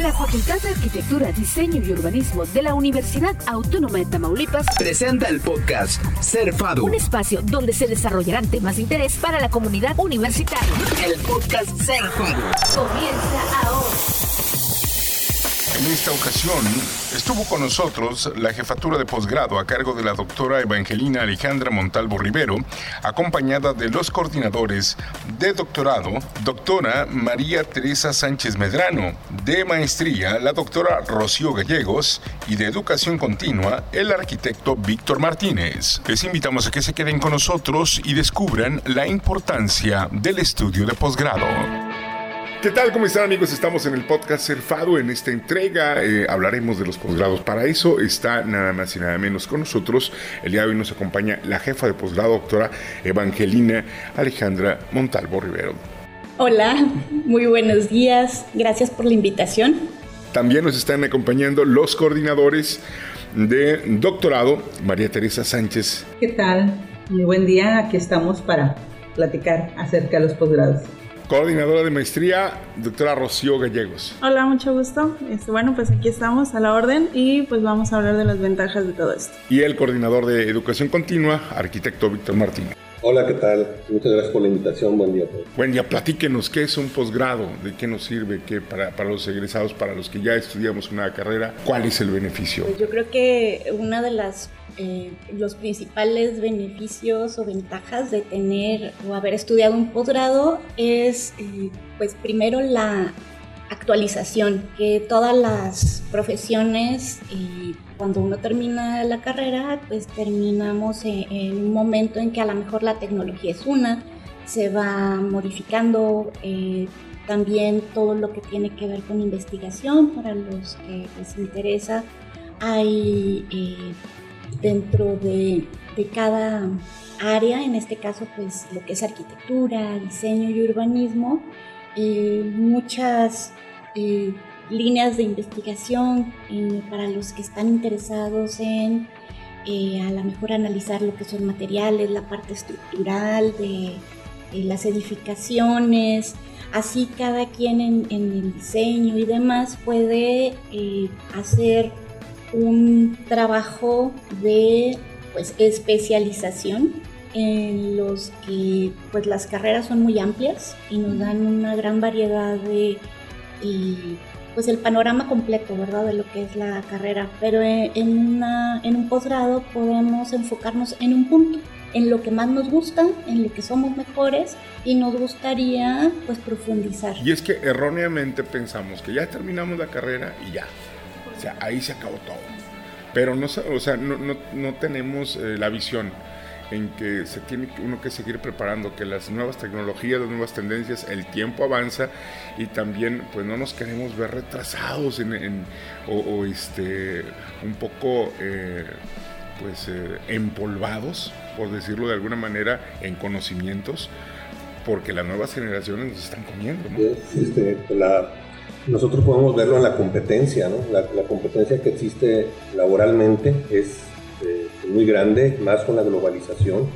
La Facultad de Arquitectura, Diseño y Urbanismo de la Universidad Autónoma de Tamaulipas presenta el podcast Ser Fado. Un espacio donde se desarrollarán temas de interés para la comunidad universitaria. El podcast Ser Fado. Comienza ahora. En esta ocasión estuvo con nosotros la jefatura de posgrado a cargo de la doctora Evangelina Alejandra Montalvo Rivero, acompañada de los coordinadores de doctorado, doctora María Teresa Sánchez Medrano, de maestría, la doctora Rocío Gallegos y de educación continua, el arquitecto Víctor Martínez. Les invitamos a que se queden con nosotros y descubran la importancia del estudio de posgrado. ¿Qué tal? ¿Cómo están amigos? Estamos en el podcast Cerfado. En esta entrega eh, hablaremos de los posgrados. Para eso está nada más y nada menos con nosotros. El día de hoy nos acompaña la jefa de posgrado, doctora Evangelina Alejandra Montalvo Rivero. Hola, muy buenos días. Gracias por la invitación. También nos están acompañando los coordinadores de doctorado, María Teresa Sánchez. ¿Qué tal? Muy buen día. Aquí estamos para platicar acerca de los posgrados coordinadora de maestría, doctora Rocío Gallegos. Hola, mucho gusto. Este, bueno, pues aquí estamos a la orden y pues vamos a hablar de las ventajas de todo esto. Y el coordinador de educación continua, arquitecto Víctor Martínez. Hola, ¿qué tal? Muchas gracias por la invitación. Buen día a todos. Buen día. Platíquenos, ¿qué es un posgrado? ¿De qué nos sirve? ¿Qué para, para los egresados, para los que ya estudiamos una carrera? ¿Cuál es el beneficio? Pues yo creo que una de las eh, los principales beneficios o ventajas de tener o haber estudiado un posgrado es, eh, pues primero la actualización, que todas las profesiones, eh, cuando uno termina la carrera, pues terminamos en, un momento en que a lo mejor la tecnología es una, se va modificando también todo lo que tiene que ver con investigación para los que les interesa. Hay dentro de, cada área, en este caso pues lo que es arquitectura, diseño y urbanismo, eh, muchas eh, líneas de investigación eh, para los que están interesados en a lo mejor analizar lo que son materiales, la parte estructural de las edificaciones, así cada quien en, en, el diseño y demás puede hacer un trabajo de pues, especialización en los que pues las carreras son muy amplias y nos dan una gran variedad de y, pues el panorama completo verdad de lo que es la carrera. Pero en una en un posgrado podemos enfocarnos en un punto en lo que más nos gusta en lo que somos mejores y nos gustaría pues profundizar. Y es que erróneamente pensamos que ya terminamos la carrera y ya o sea, ahí se acabó todo. Pero no, o sea, no, no, no tenemos eh, la visión en que se tiene uno que seguir preparando, que las nuevas tecnologías, las nuevas tendencias, el tiempo avanza y también pues no nos queremos ver retrasados en, o, este, un poco eh, pues eh, empolvados, por decirlo de alguna manera, en conocimientos, porque las nuevas generaciones nos están comiendo. ¿no? Este, nosotros podemos verlo en la competencia, ¿no? la, competencia que existe laboralmente es eh, muy grande, más con la globalización.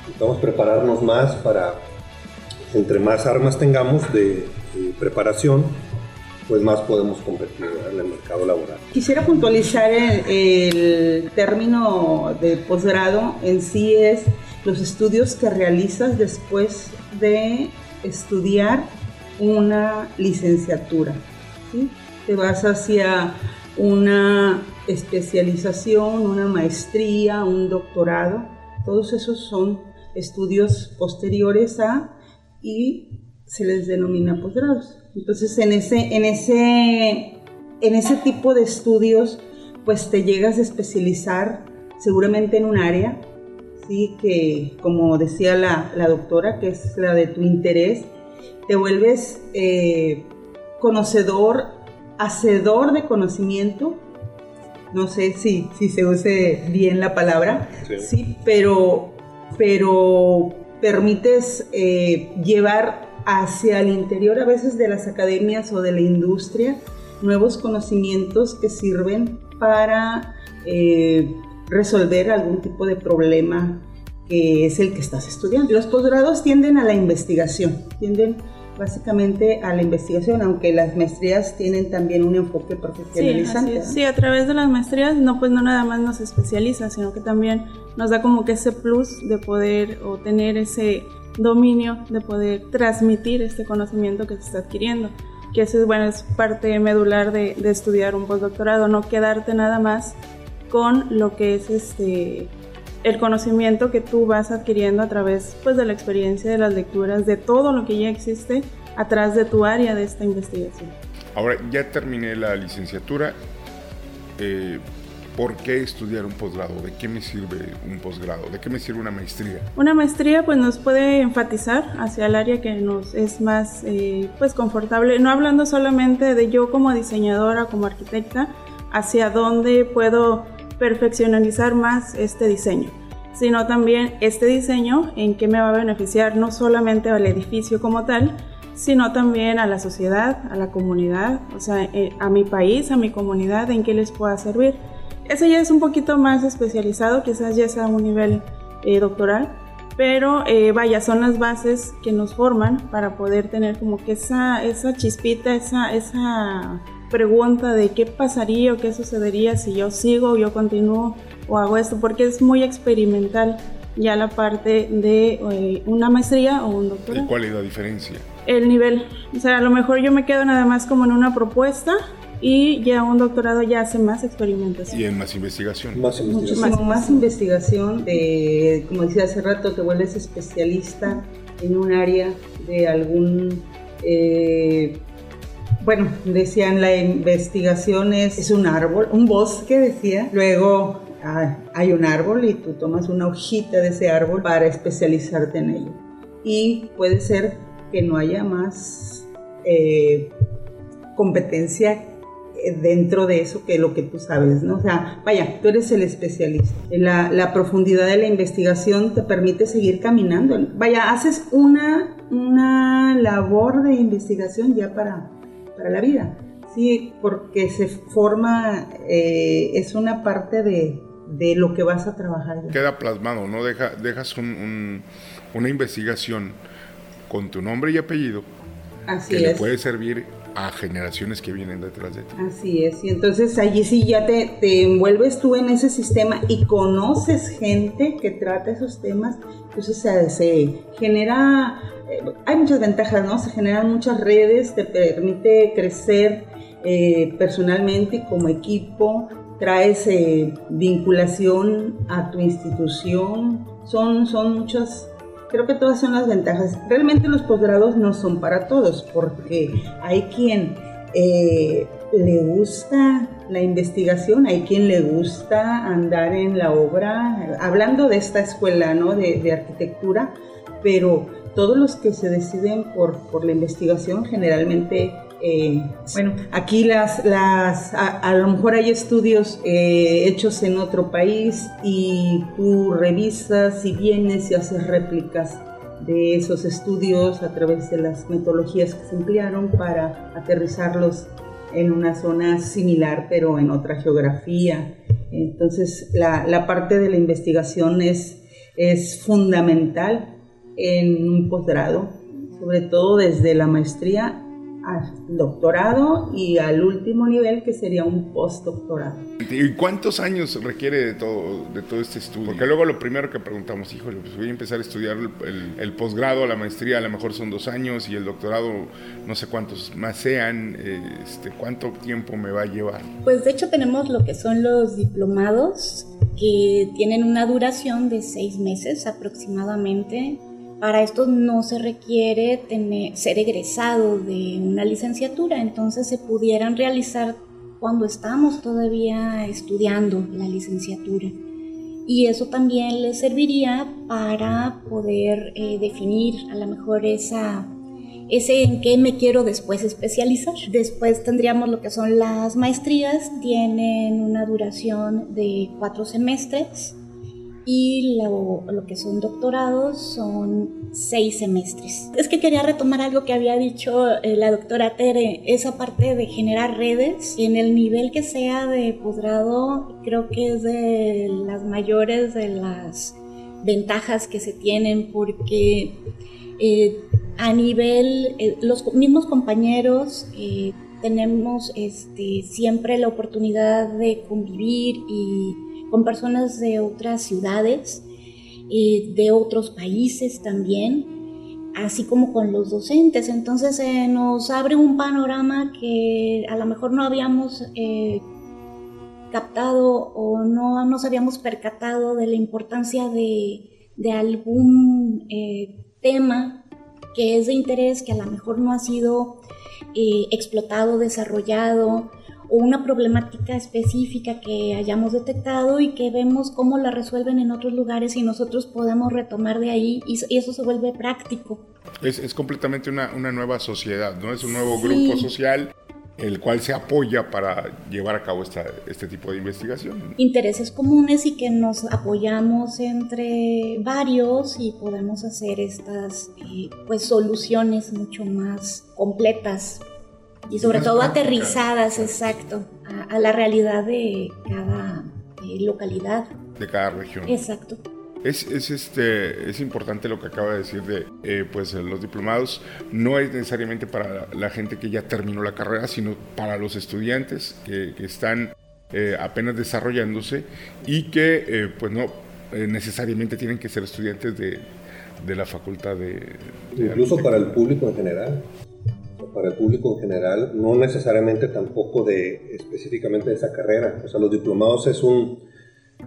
Necesitamos prepararnos más para, entre más armas tengamos de, preparación, pues más podemos competir en el mercado laboral. Quisiera puntualizar el, el término de posgrado en sí es los estudios que realizas después de estudiar una licenciatura. Te vas hacia una especialización, una maestría, un doctorado. Todos esos son estudios posteriores a y se les denomina posgrados. Entonces, en ese, en ese, en ese tipo de estudios, pues te llegas a especializar seguramente en un área, ¿sí? que como decía la, la doctora, que es la de tu interés, te vuelves eh, conocedor, hacedor de conocimiento. No sé si, si se use bien la palabra, sí, pero, pero permites eh, llevar hacia el interior a veces de las academias o de la industria nuevos conocimientos que sirven para eh, resolver algún tipo de problema que es el que estás estudiando. Los posgrados tienden a la investigación, tienden básicamente a la investigación, aunque las maestrías tienen también un enfoque profesionalizante. Sí, sí, a través de las maestrías no pues no nada más nos especializa, sino que también nos da como que ese plus de poder o tener ese dominio de poder transmitir este conocimiento que se está adquiriendo que eso es, bueno, es parte medular de, de, estudiar un postdoctorado, no quedarte nada más con lo que es este el conocimiento que tú vas adquiriendo a través pues, de la experiencia, de las lecturas, de todo lo que ya existe atrás de tu área de esta investigación. Ahora, ya terminé la licenciatura. Eh, ¿Por qué estudiar un posgrado? ¿De qué me sirve un posgrado? ¿De qué me sirve una maestría? Una maestría pues nos puede enfatizar hacia el área que nos es más eh, pues confortable, no hablando solamente de yo como diseñadora, como arquitecta, hacia dónde puedo perfeccionalizar más este diseño, sino también este diseño en qué me va a beneficiar no solamente al edificio como tal, sino también a la sociedad, a la comunidad, o sea, eh, a mi país, a mi comunidad, en qué les pueda servir. Eso ya es un poquito más especializado, quizás ya sea a un nivel eh, doctoral, pero eh, vaya, son las bases que nos forman para poder tener como que esa, esa chispita, esa, esa pregunta de qué pasaría o qué sucedería si yo sigo o yo continúo o hago esto, porque es muy experimental ya la parte de eh, una maestría o un doctorado. ¿Y cuál es la diferencia? El nivel. O sea, a lo mejor yo me quedo nada más como en una propuesta y ya un doctorado ya hace más experimentación. Y en más investigación. Más investigación. Muchísimo más investigación. De, como decía hace rato, te vuelves especialista en un área de algún... Eh, bueno, decían la investigación es, un árbol, un bosque, decía. Luego ah, hay un árbol y tú tomas una hojita de ese árbol para especializarte en ello. Y puede ser que no haya más eh, competencia eh, dentro de eso que lo que tú sabes, ¿no? O sea, vaya, tú eres el especialista. La, la profundidad de la investigación te permite seguir caminando. Vaya, haces una, una labor de investigación ya para para la vida. Sí, porque se forma, eh, es una parte de, de, lo que vas a trabajar. Queda plasmado, ¿no? Deja, dejas un, una investigación con tu nombre y apellido Así que le puede servir a generaciones que vienen detrás de ti. Así es, y entonces allí sí ya te, te, envuelves tú en ese sistema y conoces gente que trata esos temas, entonces se, genera eh, hay muchas ventajas, ¿no? Se generan muchas redes, te permite crecer eh, personalmente como equipo, traes eh, vinculación a tu institución, son, son muchas, creo que todas son las ventajas. Realmente los posgrados no son para todos, porque hay quien le gusta la investigación, hay quien le gusta andar en la obra, hablando de esta escuela ¿no? de, de arquitectura, pero todos los que se deciden por, por la investigación generalmente eh, bueno, aquí las, las a, lo mejor hay estudios eh, hechos en otro país y tú revisas y vienes y haces réplicas de esos estudios a través de las metodologías que se emplearon para aterrizarlos en una zona similar pero en otra geografía. Entonces la, la parte de la investigación es, es fundamental en un posgrado, sobre todo desde la maestría al doctorado y al último nivel que sería un postdoctorado. ¿Y cuántos años requiere de todo, de todo este estudio? Porque luego lo primero que preguntamos, híjole, pues voy a empezar a estudiar el, el, posgrado, la maestría a lo mejor son dos años y el doctorado no sé cuántos más sean, este, ¿cuánto tiempo me va a llevar? Pues de hecho tenemos lo que son los diplomados que tienen una duración de seis meses aproximadamente para esto no se requiere tener, ser egresado de una licenciatura, entonces se pudieran realizar cuando estamos todavía estudiando la licenciatura. Y eso también les serviría para poder eh, definir a lo mejor esa, ese en qué me quiero después especializar. Después tendríamos lo que son las maestrías, tienen una duración de cuatro semestres y lo, que son doctorados son seis semestres. Es que quería retomar algo que había dicho eh, la doctora Tere, esa parte de generar redes en el nivel que sea de posgrado, creo que es de las mayores de las ventajas que se tienen porque eh, a nivel, eh, los mismos compañeros eh, tenemos este, siempre la oportunidad de convivir y con personas de otras ciudades, de otros países también, así como con los docentes. Entonces nos abre un panorama que a lo mejor no habíamos captado o no nos habíamos percatado de la importancia de, algún tema que es de interés, que a lo mejor no ha sido eh, explotado, desarrollado, o una problemática específica que hayamos detectado y que vemos cómo la resuelven en otros lugares y nosotros podemos retomar de ahí y, eso se vuelve práctico. Es, completamente una, nueva sociedad, ¿no? Es un nuevo grupo social el cual se apoya para llevar a cabo esta, este tipo de investigación. Intereses comunes y que nos apoyamos entre varios y podemos hacer estas eh, pues soluciones mucho más completas y sobre todo aterrizadas, exacto, a, la realidad de cada eh, localidad. De cada región. Exacto. Es, es, este, es importante lo que acaba de decir de eh, pues los diplomados. No es necesariamente para la gente que ya terminó la carrera, sino para los estudiantes que, que están eh, apenas desarrollándose y que eh, pues no necesariamente tienen que ser estudiantes de, de la facultad de... Incluso para el público en general. Para el público en general, no necesariamente tampoco de específicamente de esa carrera. O sea, los diplomados es un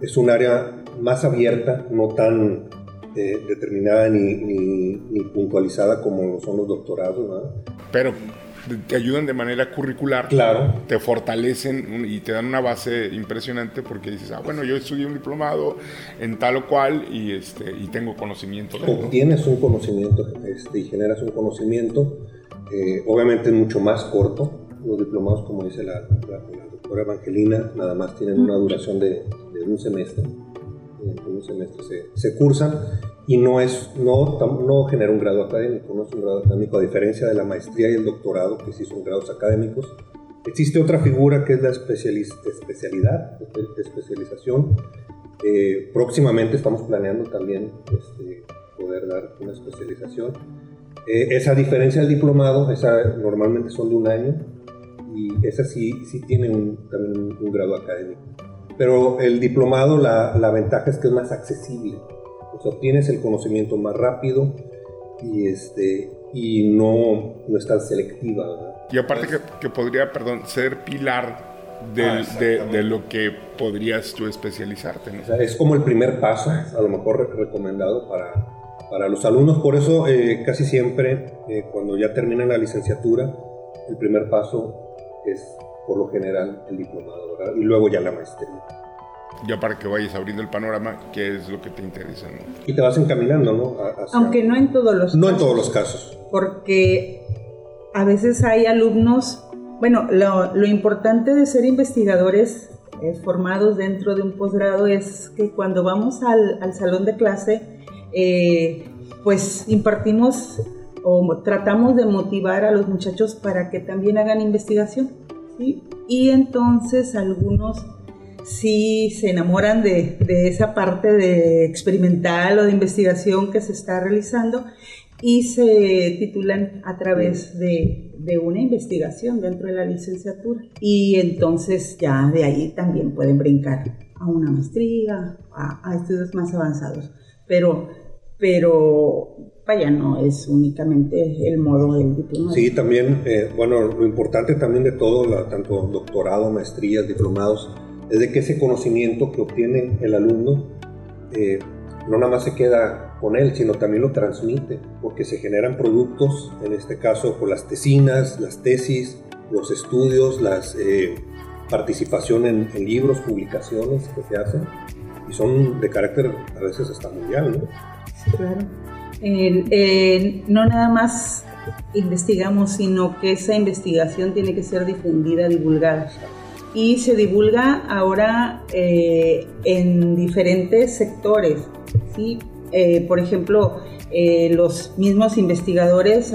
es un área más abierta, no tan eh, determinada ni, puntualizada como lo son los doctorados. Pero te ayudan de manera curricular, claro. te fortalecen y te dan una base impresionante porque dices, ah, bueno, yo estudié un diplomado en tal o cual y, este, y tengo conocimiento. De Obtienes un conocimiento este, y generas un conocimiento, eh, obviamente mucho más corto. Los diplomados, como dice la, la doctora Evangelina, nada más tienen una duración de un semestre. En un semestre se, cursan y no, es, no, no genera un grado académico, no es un grado académico, a diferencia de la maestría y el doctorado, que sí son grados académicos. Existe otra figura que es la especialidad, especialización. Eh, próximamente estamos planeando también este, poder dar una especialización. Eh, esa diferencia del diplomado, esa normalmente son de un año y esa sí, sí tiene también un grado académico pero el diplomado, la, la, ventaja es que es más accesible. O sea, obtienes el conocimiento más rápido y, este, y no, no es tan selectiva. Y aparte que, que, podría, perdón, ser pilar de, ah, de, de, lo que podrías tú especializarte. O sea, es como el primer paso, a lo mejor recomendado para, para los alumnos. Por eso eh, casi siempre, eh, cuando ya terminan la licenciatura, el primer paso es por lo general el diplomado, ¿verdad? Y luego ya la maestría. Ya para que vayas abriendo el panorama, ¿qué es lo que te interesa? Y te vas encaminando, ¿no? Aunque no en todos los no casos. No en todos los casos. Porque a veces hay alumnos, bueno, lo, lo importante de ser investigadores eh, formados dentro de un posgrado es que cuando vamos al, al salón de clase, eh, pues impartimos o tratamos de motivar a los muchachos para que también hagan investigación y entonces algunos sí se enamoran de, esa parte de experimental o de investigación que se está realizando y se titulan a través de, una investigación dentro de la licenciatura. Y entonces ya de ahí también pueden brincar a una maestría, a, estudios más avanzados. Pero, pero vaya, no es únicamente el modo del diplomado. Sí, también, eh, bueno, lo importante también de todo, tanto doctorado, maestrías, diplomados, es de que ese conocimiento que obtiene el alumno eh, no nada más se queda con él, sino también lo transmite, porque se generan productos, en este caso por las tesinas, las tesis, los estudios, la eh, participación en, en, libros, publicaciones que se hacen, y son de carácter a veces hasta mundial, ¿no? Sí, claro no nada más investigamos, sino que esa investigación tiene que ser difundida, divulgada. Y se divulga ahora eh, en diferentes sectores. ¿sí? Eh, por ejemplo, eh, los mismos investigadores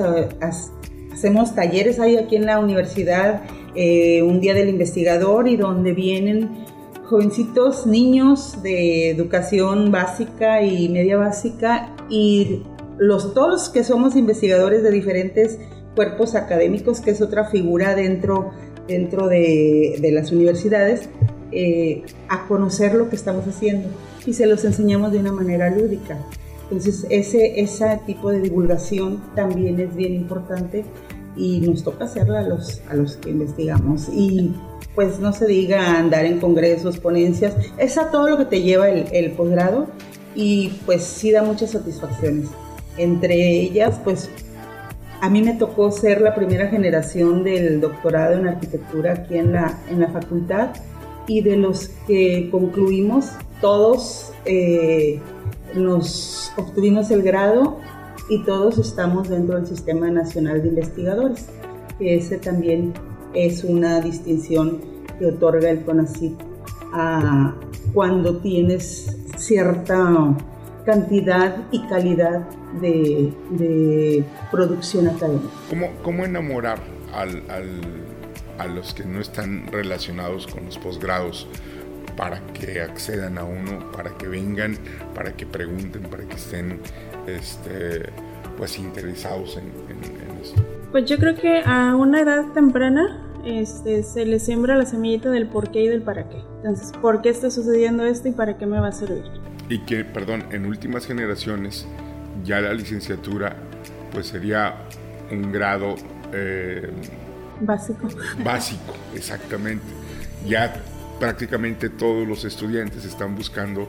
hacemos talleres, hay aquí en la universidad un día del investigador y donde vienen jovencitos, niños de educación básica y media básica y los, todos que somos investigadores de diferentes cuerpos académicos, que es otra figura dentro, dentro de, de las universidades, eh, a conocer lo que estamos haciendo y se los enseñamos de una manera lúdica. Entonces, ese, ese tipo de divulgación también es bien importante y nos toca hacerla a los, a los que investigamos. Y pues no se diga andar en congresos, ponencias, es a todo lo que te lleva el, el posgrado y pues sí da muchas satisfacciones. Entre ellas, pues a mí me tocó ser la primera generación del doctorado en arquitectura aquí en la, en la facultad y de los que concluimos, todos eh, nos obtuvimos el grado y todos estamos dentro del Sistema Nacional de Investigadores, que ese también es una distinción que otorga el CONACYT a cuando tienes cierta cantidad y calidad de, producción académica. ¿Cómo, cómo enamorar al, a los que no están relacionados con los posgrados para que accedan a uno, para que vengan, para que pregunten, para que estén este, pues interesados en, esto? Pues yo creo que a una edad temprana este, se les siembra la semillita del por qué y del para qué. Entonces, ¿por qué está sucediendo esto y para qué me va a servir? Y que, perdón, en últimas generaciones ya la licenciatura pues sería un grado... Eh, básico. Básico, exactamente. Ya prácticamente todos los estudiantes están buscando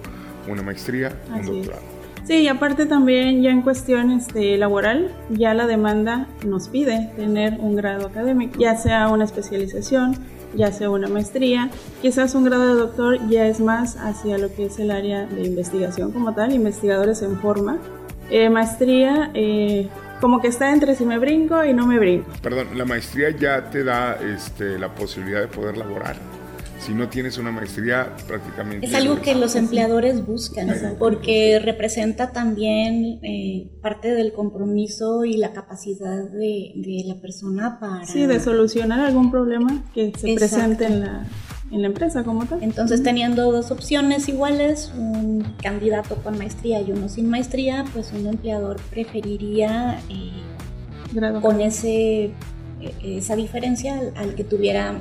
una maestría, un doctorado. Sí, y aparte también ya en cuestiones de laboral, ya la demanda nos pide tener un grado académico, ya sea una especialización, ya sea una maestría, quizás un grado de doctor ya es más hacia lo que es el área de investigación como tal, investigadores en forma. Eh, maestría, eh, como que está entre si me brinco y no me brinco. Perdón, la maestría ya te da este, la posibilidad de poder laborar si no tienes una maestría prácticamente... Es algo que los empleadores buscan, porque representa también eh, parte del compromiso y la capacidad de, la persona para... Sí, de solucionar algún problema que se presente en la, en la empresa como tal. Entonces, teniendo dos opciones iguales, un candidato con maestría y uno sin maestría, pues un empleador preferiría eh, con ese, eh, esa diferencia al que tuviera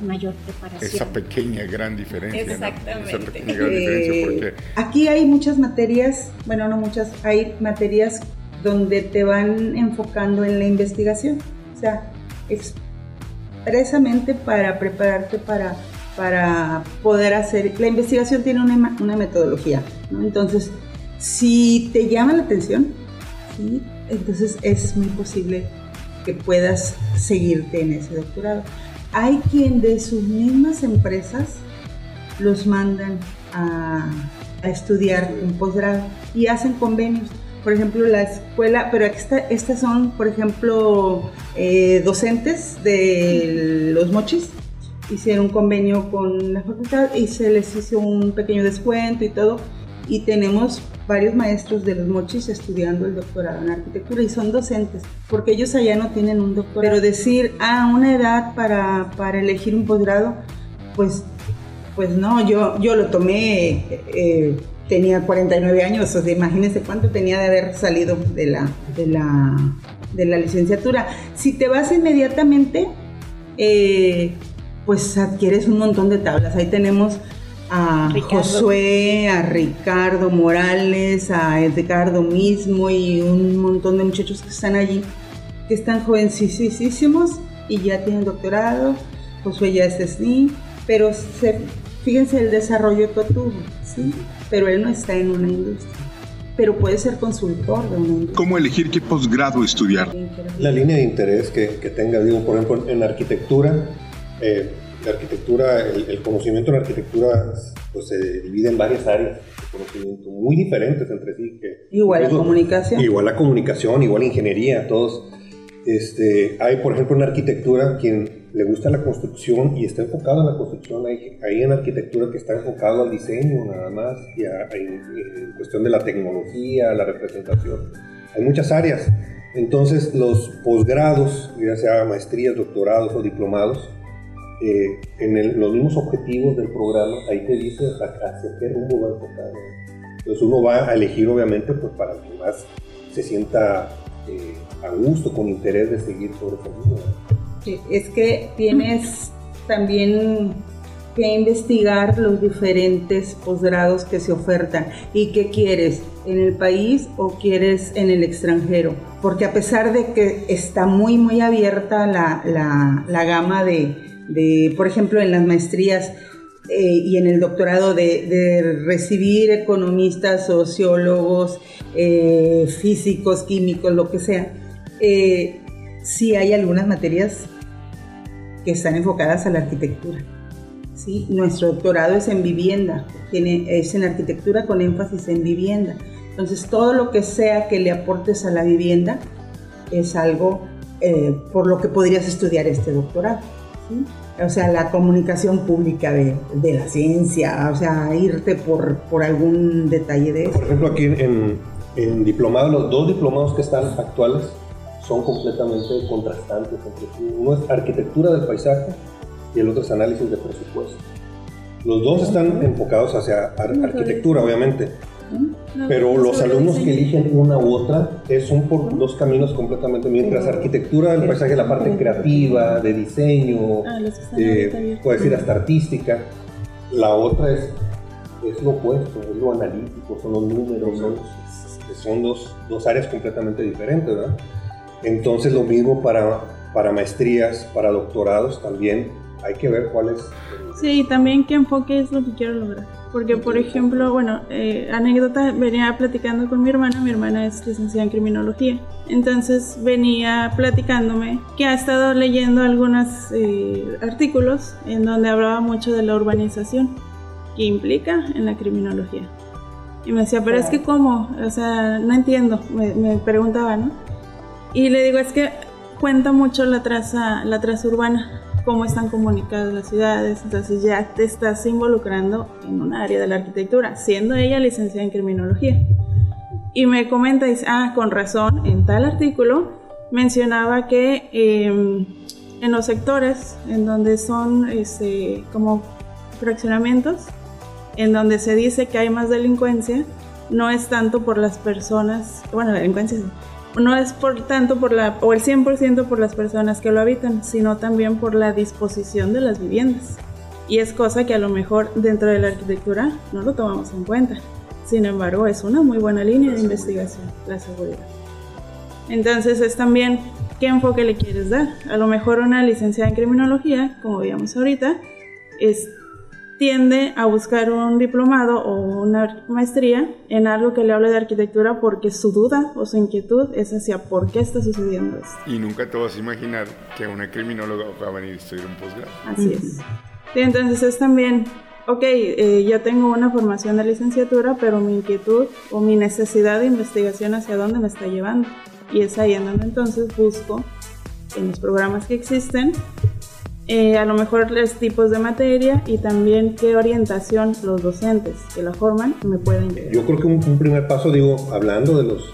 mayor preparación. Esa pequeña gran diferencia. Exactamente. Esa pequeña gran diferencia porque... Aquí hay muchas materias, bueno, no muchas, hay materias donde te van enfocando en la investigación. O sea, expresamente para prepararte para, para poder hacer... La investigación tiene una, una metodología, ¿no? Entonces, si te llama la atención, ¿sí? entonces es muy posible que puedas seguirte en ese doctorado hay quien de sus mismas empresas los mandan a, estudiar un posgrado y hacen convenios. Por ejemplo, la escuela, pero estas son, por ejemplo, eh, docentes de los mochis, hicieron un convenio con la facultad y se les hizo un pequeño descuento y todo. Y tenemos varios maestros de los mochis estudiando el doctorado en arquitectura y son docentes, porque ellos allá no tienen un doctorado. Pero decir, ah, una edad para, para elegir un posgrado, pues, pues no, yo, yo lo tomé, eh, tenía 49 años, o sea, imagínense cuánto tenía de haber salido de la, de la, de la licenciatura. Si te vas inmediatamente, eh, pues adquieres un montón de tablas. Ahí tenemos a Josué, a Ricardo Morales, a Edgardo mismo y un montón de muchachos que están allí, que están jovencísimos y ya tienen doctorado. Josué ya es SNI, pero fíjense el desarrollo que tuvo, ¿sí? Pero él no está en una industria pero puede ser consultor de una industria. ¿Cómo elegir qué posgrado estudiar? La línea de interés que, que tenga, digo, por ejemplo, en arquitectura, eh, la arquitectura, el, conocimiento en arquitectura pues, se divide en varias áreas de conocimiento muy diferentes entre sí. Que igual la comunicación. Igual la comunicación, igual la ingeniería, todos. Este, hay, por ejemplo, en arquitectura quien le gusta la construcción y está enfocado en la construcción. Hay, hay en arquitectura que está enfocado al diseño nada más y a, en cuestión de la tecnología, la representación. Hay muchas áreas. Entonces, los posgrados, ya sea maestrías, doctorados o diplomados, eh, en los mismos objetivos del programa, ahí te dice hacia qué rumbo va a enfocar. Entonces uno va a elegir obviamente pues para el que más se sienta eh, a gusto, con interés de seguir sobre línea. Es que tienes también que investigar los diferentes posgrados que se ofertan y qué quieres en el país o quieres en el extranjero. Porque a pesar de que está muy, muy abierta la, la, la gama de, por ejemplo, en las maestrías, eh, y en el doctorado de, de recibir economistas, sociólogos, eh, físicos, químicos, lo que sea, eh, sí hay algunas materias que están enfocadas a la arquitectura. ¿sí? Nuestro doctorado es en vivienda, tiene, es en arquitectura con énfasis en vivienda. Entonces, todo lo que sea que le aportes a la vivienda es algo eh, por lo que podrías estudiar este doctorado. ¿Sí? O sea, la comunicación pública de, de, la ciencia, o sea, irte por, por algún detalle de eso. Por ejemplo, aquí en, en diplomado, los dos diplomados que están actuales son completamente contrastantes. Uno es arquitectura del paisaje y el otro es análisis de presupuesto. Los dos están enfocados hacia ar arquitectura, obviamente, pero los alumnos que eligen una u otra son por dos caminos completamente, mientras arquitectura del paisaje, la parte creativa, de diseño, eh, puede decir hasta artística, la otra es, es lo opuesto, es lo analítico, son los números, son, son dos, dos áreas completamente diferentes, ¿verdad? Entonces lo mismo para, para maestrías, para doctorados también, hay que ver cuál es. Sí, también qué enfoque es lo que quiero lograr. Porque, por ejemplo, bueno, eh, anécdota, venía platicando con mi hermana, mi hermana es licenciada en criminología, entonces venía platicándome que ha estado leyendo algunos eh, artículos en donde hablaba mucho de la urbanización que implica en la criminología. Y me decía, pero es que cómo, o sea, no entiendo, me, me preguntaba, ¿no? Y le digo, es que cuenta mucho la traza, la traza urbana cómo están comunicadas las ciudades, entonces ya te estás involucrando en un área de la arquitectura, siendo ella licenciada en criminología. Y me comenta, dice, ah, con razón, en tal artículo mencionaba que eh, en los sectores en donde son este, como fraccionamientos, en donde se dice que hay más delincuencia, no es tanto por las personas, bueno, la delincuencia no es por tanto por la, o el 100% por las personas que lo habitan, sino también por la disposición de las viviendas. Y es cosa que a lo mejor dentro de la arquitectura no lo tomamos en cuenta. Sin embargo, es una muy buena línea de investigación, la seguridad. Entonces es también qué enfoque le quieres dar. A lo mejor una licenciada en criminología, como veíamos ahorita, es tiende a buscar un diplomado o una maestría en algo que le hable de arquitectura porque su duda o su inquietud es hacia por qué está sucediendo esto. Y nunca te vas a imaginar que una criminóloga va a venir a estudiar un posgrado. Así es. Sí, entonces es también, ok, eh, yo tengo una formación de licenciatura, pero mi inquietud o mi necesidad de investigación hacia dónde me está llevando. Y es ahí en donde entonces busco en los programas que existen eh, a lo mejor los tipos de materia y también qué orientación los docentes que la forman me pueden llevar. Yo creo que un, primer paso, digo, hablando de los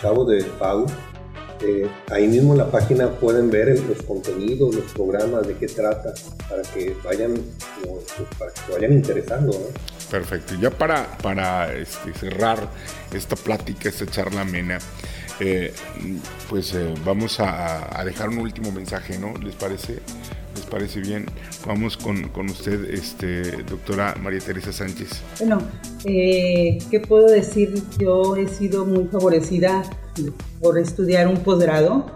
chavos de PAU, eh, ahí mismo en la página pueden ver los contenidos, los programas, de qué trata, para que vayan, pues, para que se vayan interesando. ¿no? Perfecto. Ya para, para este, cerrar esta plática, esta charla amena, eh, pues vamos a, dejar un último mensaje, ¿no? ¿Les parece? les parece bien, vamos con, usted, este, doctora María Teresa Sánchez. Bueno, eh, ¿qué puedo decir? Yo he sido muy favorecida por estudiar un posgrado.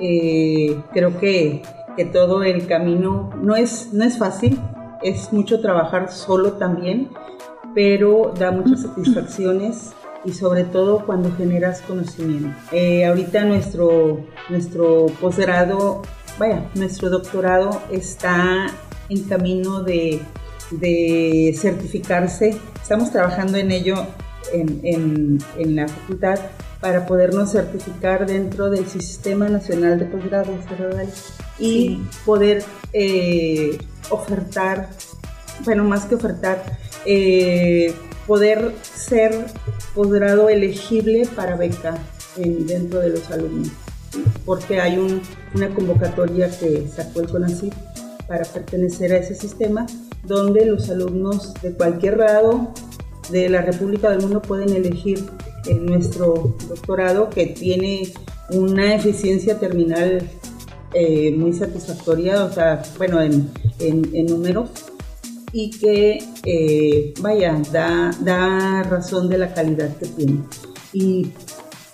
Eh, creo que, que, todo el camino no es, no es fácil, es mucho trabajar solo también, pero da muchas satisfacciones y sobre todo cuando generas conocimiento. Eh, ahorita nuestro, nuestro posgrado vaya, nuestro doctorado está en camino de, certificarse. Estamos trabajando en ello en, la facultad para podernos certificar dentro del Sistema Nacional de Posgrados y poder eh, ofertar, bueno, más que ofertar, eh, poder ser posgrado elegible para beca dentro de los alumnos. Porque hay una convocatoria que sacó el CONACYT para pertenecer a ese sistema, donde los alumnos de cualquier grado de la República del Mundo pueden elegir en nuestro doctorado que tiene una eficiencia terminal eh, muy satisfactoria, o sea, bueno, en, en, números, y que, eh, vaya, da, da razón de la calidad que tiene. Y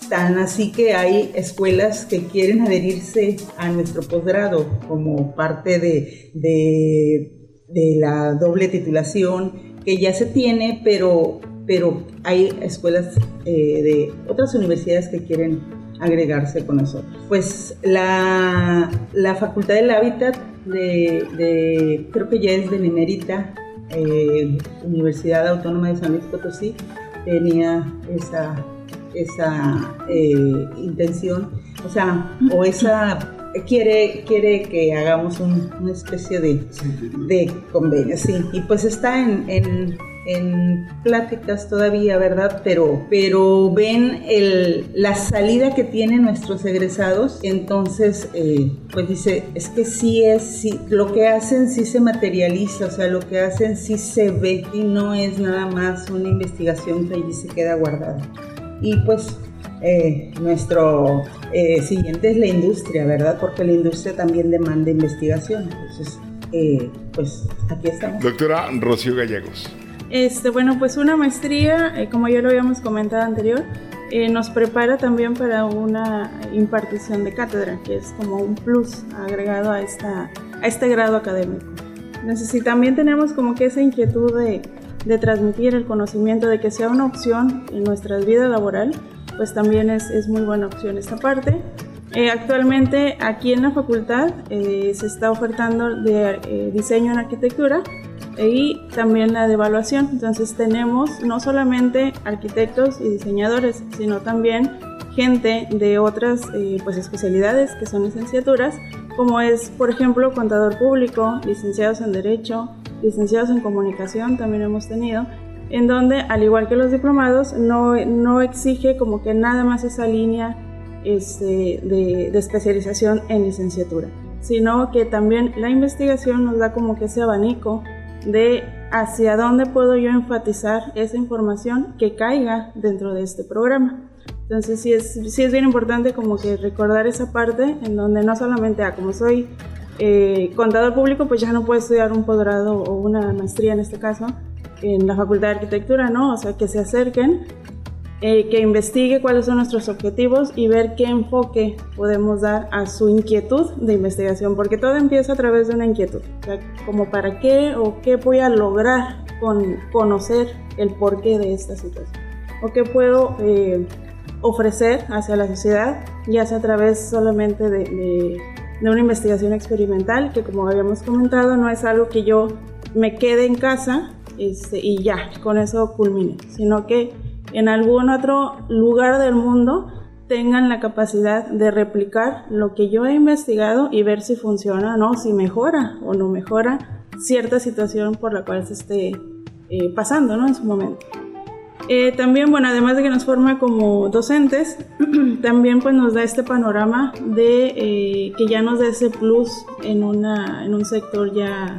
tan así que hay escuelas que quieren adherirse a nuestro posgrado como parte de, de, la doble titulación que ya se tiene, pero, pero hay escuelas eh, de otras universidades que quieren agregarse con nosotros. Pues la, la Facultad del Hábitat de, creo que ya es de Minerita, eh, Universidad Autónoma de San Luis Potosí, tenía esa, esa eh, intención, o sea, o esa quiere, quiere que hagamos una especie de, de convenio, sí, y pues está en en pláticas todavía, ¿verdad? Pero, pero ven la salida que tienen nuestros egresados, entonces, eh, pues dice, es que sí es, sí, lo que hacen sí se materializa, o sea, lo que hacen sí se ve y no es nada más una investigación que allí se queda guardada. Y pues eh, nuestro eh, siguiente es la industria, ¿verdad? Porque la industria también demanda investigación. Entonces, pues aquí estamos. Doctora Rocío Gallegos. Este, bueno, pues una maestría, eh, como ya lo habíamos comentado anterior, eh, nos prepara también para una impartición de cátedra, que es como un plus agregado a, esta, a este grado académico. Entonces, si también tenemos como que esa inquietud de, de transmitir el conocimiento, de que sea una opción en nuestra vida laboral, pues también es, es muy buena opción esta parte. Eh, actualmente aquí en la facultad se está ofertando de diseño en arquitectura y también la de evaluación. Entonces tenemos no solamente arquitectos y diseñadores, sino también gente de otras eh, pues especialidades que son licenciaturas, como es, por ejemplo, contador público, licenciados en Derecho, licenciados en Comunicación, también hemos tenido, en donde, al igual que los diplomados, no, no exige como que nada más esa línea este, de, de especialización en licenciatura, sino que también la investigación nos da como que ese abanico de hacia dónde puedo yo enfatizar esa información que caiga dentro de este programa. Entonces sí es, sí es bien importante como que recordar esa parte en donde no solamente, ah, como soy eh, contador público, pues ya no puedo estudiar un posgrado o una maestría en este caso en la Facultad de Arquitectura, ¿no? O sea, que se acerquen eh, que investigue cuáles son nuestros objetivos y ver qué enfoque podemos dar a su inquietud de investigación, porque todo empieza a través de una inquietud, como para qué o qué voy a lograr con conocer el porqué de esta situación, o qué puedo eh, ofrecer hacia la sociedad, ya sea a través solamente de, de, una investigación experimental, que como habíamos comentado, no es algo que yo me quede en casa este, y ya, con eso culmine, sino que en algún otro lugar del mundo tengan la capacidad de replicar lo que yo he investigado y ver si funciona o no, si mejora o no mejora cierta situación por la cual se esté eh, pasando ¿no? en su momento. Eh, también, bueno, además de que nos forma como docentes, también pues nos da este panorama de eh, que ya nos da ese plus en, una, en un sector ya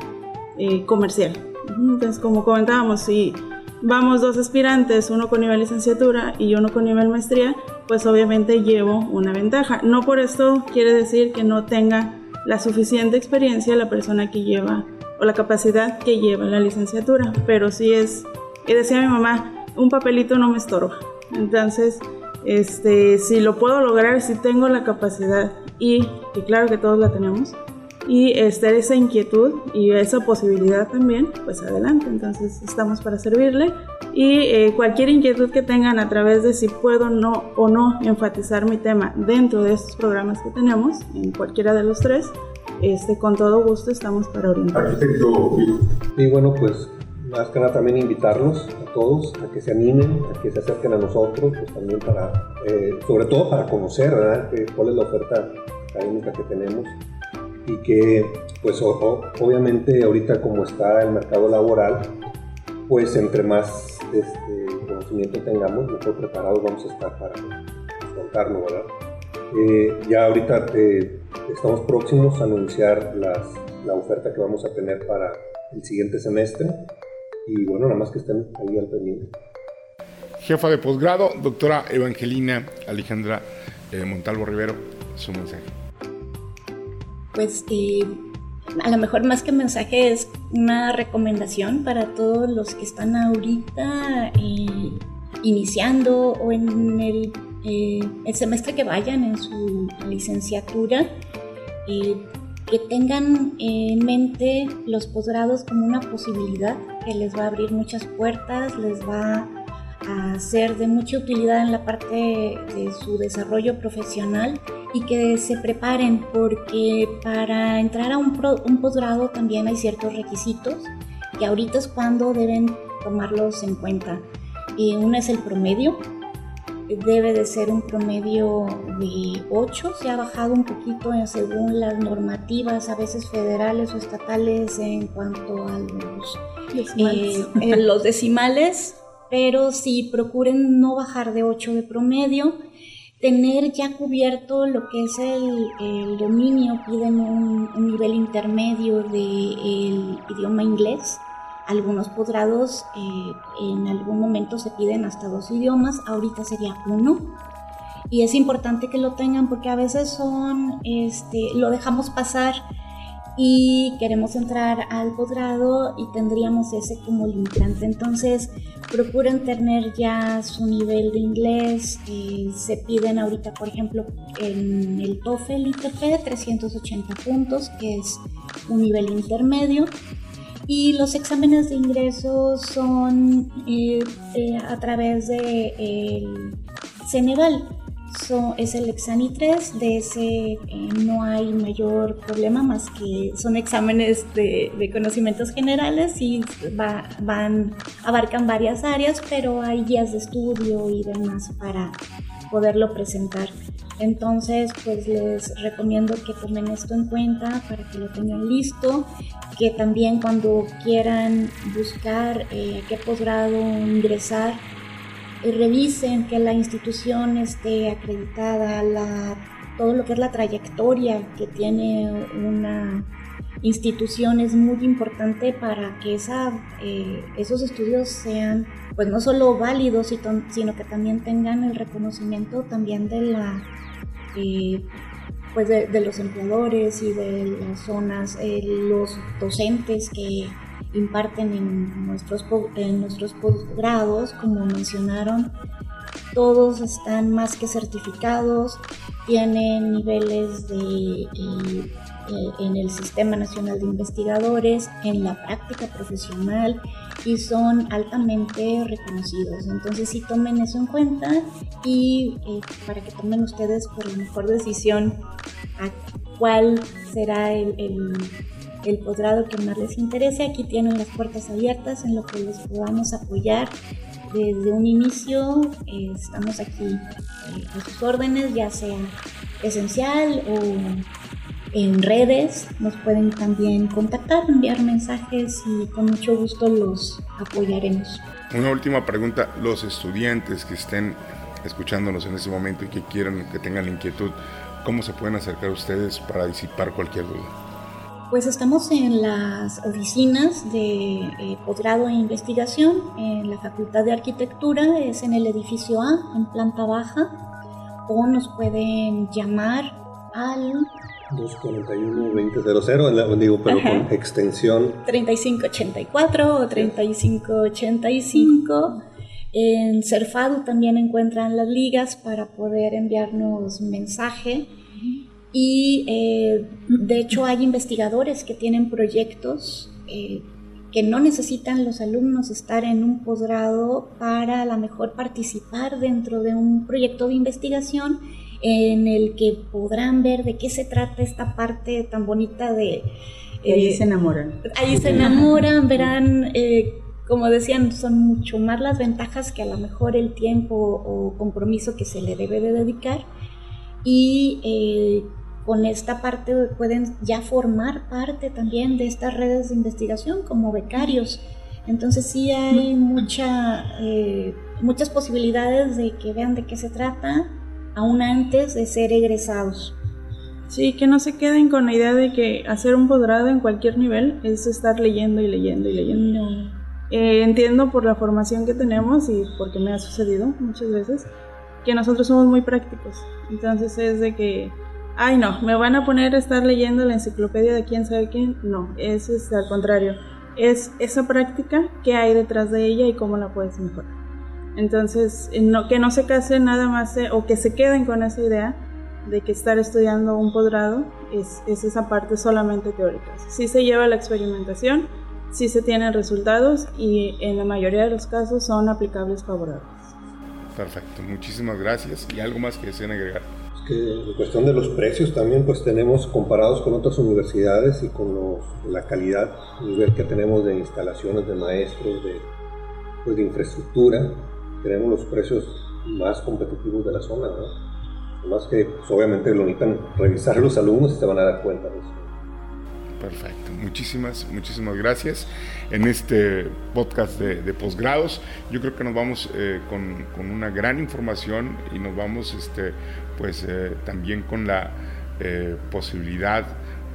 comercial. Entonces, como comentábamos, si vamos dos aspirantes, uno con nivel licenciatura y uno con nivel maestría, pues obviamente llevo una ventaja. No por esto quiere decir que no tenga la suficiente experiencia la persona que lleva o la capacidad que lleva la licenciatura, pero sí es, y decía mi mamá, un papelito no me estorba. Entonces, este, si lo puedo lograr, si tengo la capacidad y, y claro que todos la tenemos, y este, esa inquietud y esa posibilidad también, pues adelante. Entonces estamos para servirle y eh, cualquier inquietud que tengan a través de si puedo no o no enfatizar mi tema dentro de estos programas que tenemos, en cualquiera de los tres, este, con todo gusto estamos para orientar. Y bueno, pues más que nada también invitarlos a todos a que se animen, a que se acerquen a nosotros, pues también para, eh, sobre todo para conocer, ¿verdad? cuál es la oferta académica que tenemos y que pues obviamente ahorita como está el mercado laboral, pues entre más este, conocimiento tengamos, mejor preparados vamos a estar para afrontarlo, ¿verdad? Eh, ya ahorita eh, estamos próximos a anunciar las, la oferta que vamos a tener para el siguiente semestre y bueno, nada más que estén ahí al pendiente. jefa de posgrado, doctora Evangelina Alejandra eh, Montalvo Rivero, su mensaje. Pues eh, a lo mejor más que mensaje es una recomendación para todos los que están ahorita eh, iniciando o en el, el, semestre que vayan en su licenciatura que tengan en mente los posgrados como una posibilidad que les va a abrir muchas puertas, les va a ser de mucha utilidad en la parte de su desarrollo profesional y que se preparen porque para entrar a un, un posgrado también hay ciertos requisitos que ahorita es cuando deben tomarlos en cuenta. Y uno es el promedio, debe de ser un promedio de 8, se ha bajado un poquito según las normativas, a veces federales o estatales en cuanto a los decimales, eh, los decimales pero sí procuren no bajar de 8 de promedio, tener ya cubierto lo que es el, dominio, piden un, nivel intermedio del idioma inglés algunos posgrados eh, en algún momento se piden hasta dos idiomas, ahorita sería uno. Y es importante que lo tengan porque a veces son, este, lo dejamos pasar y queremos entrar al posgrado y tendríamos ese como limitante. Entonces, procuren tener ya su nivel de inglés. Eh, se piden ahorita, por ejemplo, en el TOEFL ITP 380 puntos, que es un nivel intermedio. Y los exámenes de ingreso son eh, eh, a través de el Ceneval. es el Exani 3, de ese eh, no hay mayor problema más que son exámenes de, conocimientos generales y van, abarcan varias áreas, pero hay guías de estudio y demás para poderlo presentar. Entonces, pues les recomiendo que tomen esto en cuenta para que lo tengan listo, que también cuando quieran buscar eh, qué posgrado ingresar, revisen que la institución esté acreditada, todo lo que es la trayectoria que tiene una institución es muy importante para que esa, eh, esos estudios sean pues no solo válidos, sino que también tengan el reconocimiento también de la pues de, los empleadores y de las zonas, eh, los docentes que imparten en nuestros, en nuestros posgrados, como mencionaron, todos están más que certificados, tienen niveles de, eh, eh, en el Sistema Nacional de Investigadores, en la práctica profesional y son altamente reconocidos. Entonces sí tomen eso en cuenta y eh, para que tomen ustedes por la mejor decisión a cuál será el, el, posgrado que más les interese. Aquí tienen las puertas abiertas en lo que les podamos apoyar desde un inicio. Eh, estamos aquí a sus órdenes, ya sea esencial o en redes, nos pueden también contactar, enviar mensajes y con mucho gusto los apoyaremos. Una última pregunta, los estudiantes que estén escuchándonos en este momento y que quieran, que tengan la inquietud, ¿cómo se pueden acercar a ustedes para disipar cualquier duda? Pues estamos en las oficinas de eh, posgrado e investigación en la Facultad de Arquitectura, es en el edificio A, en planta baja, o nos pueden llamar al 241-2000, digo, pero con extensión 3584 o 3585. En Cerfadu también encuentran las ligas para poder enviarnos mensaje. Y eh, de hecho hay investigadores que tienen proyectos eh, que no necesitan los alumnos estar en un posgrado para a lo mejor participar dentro de un proyecto de investigación en el que podrán ver de qué se trata esta parte tan bonita de... Y ahí eh, se enamoran. Ahí se enamoran, verán, eh, como decían, son mucho más las ventajas que a lo mejor el tiempo o compromiso que se le debe de dedicar. Y eh, con esta parte pueden ya formar parte también de estas redes de investigación como becarios. Entonces sí hay mucha, muchas posibilidades de que vean de qué se trata aún antes de ser egresados. Sí, que no se queden con la idea de que hacer un posgrado en cualquier nivel es estar leyendo y leyendo y leyendo. Eh, entiendo por la formación que tenemos y porque me ha sucedido muchas veces que nosotros somos muy prácticos. Entonces es de que, ay no, me van a poner a estar leyendo la enciclopedia de quién sabe quién. No, es, es al contrario. Es esa práctica que hay detrás de ella y cómo la puedes mejorar. Entonces, no, que no se casen nada más eh, o que se queden con esa idea de que estar estudiando un posgrado es, es, esa parte solamente teórica. Sí se lleva la experimentación, sí se tienen resultados y en la mayoría de los casos son aplicables favorables. Perfecto, muchísimas gracias. ¿Y algo más que deseen agregar? Que en cuestión de los precios también pues tenemos comparados con otras universidades y con los, la calidad, nivel que tenemos de instalaciones de maestros, de, pues, de infraestructura, tenemos los precios más competitivos de la zona, ¿no? Más que pues, obviamente lo necesitan revisar los alumnos y se van a dar cuenta de eso. Perfecto, muchísimas, muchísimas gracias. En este podcast de, posgrados, yo creo que nos vamos eh, con, con, una gran información y nos vamos este, pues eh, también con la eh, posibilidad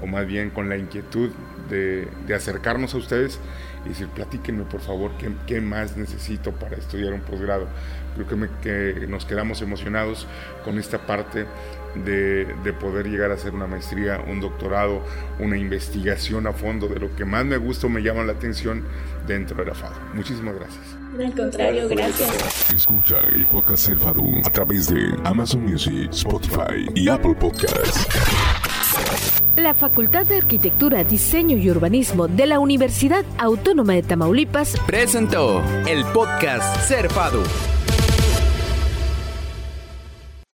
o más bien con la inquietud de, acercarnos a ustedes y decir, platíquenme por favor qué, más necesito para estudiar un posgrado. Creo que, que, nos quedamos emocionados con esta parte de, de, poder llegar a hacer una maestría, un doctorado, una investigación a fondo de lo que más me gusta o me llama la atención dentro de la FADO. Muchísimas gracias. Al contrario, gracias. Escucha el podcast El a través de Amazon Music, Spotify y Apple Podcasts. La Facultad de Arquitectura, Diseño y Urbanismo de la Universidad Autónoma de Tamaulipas presentó el podcast Cerfado.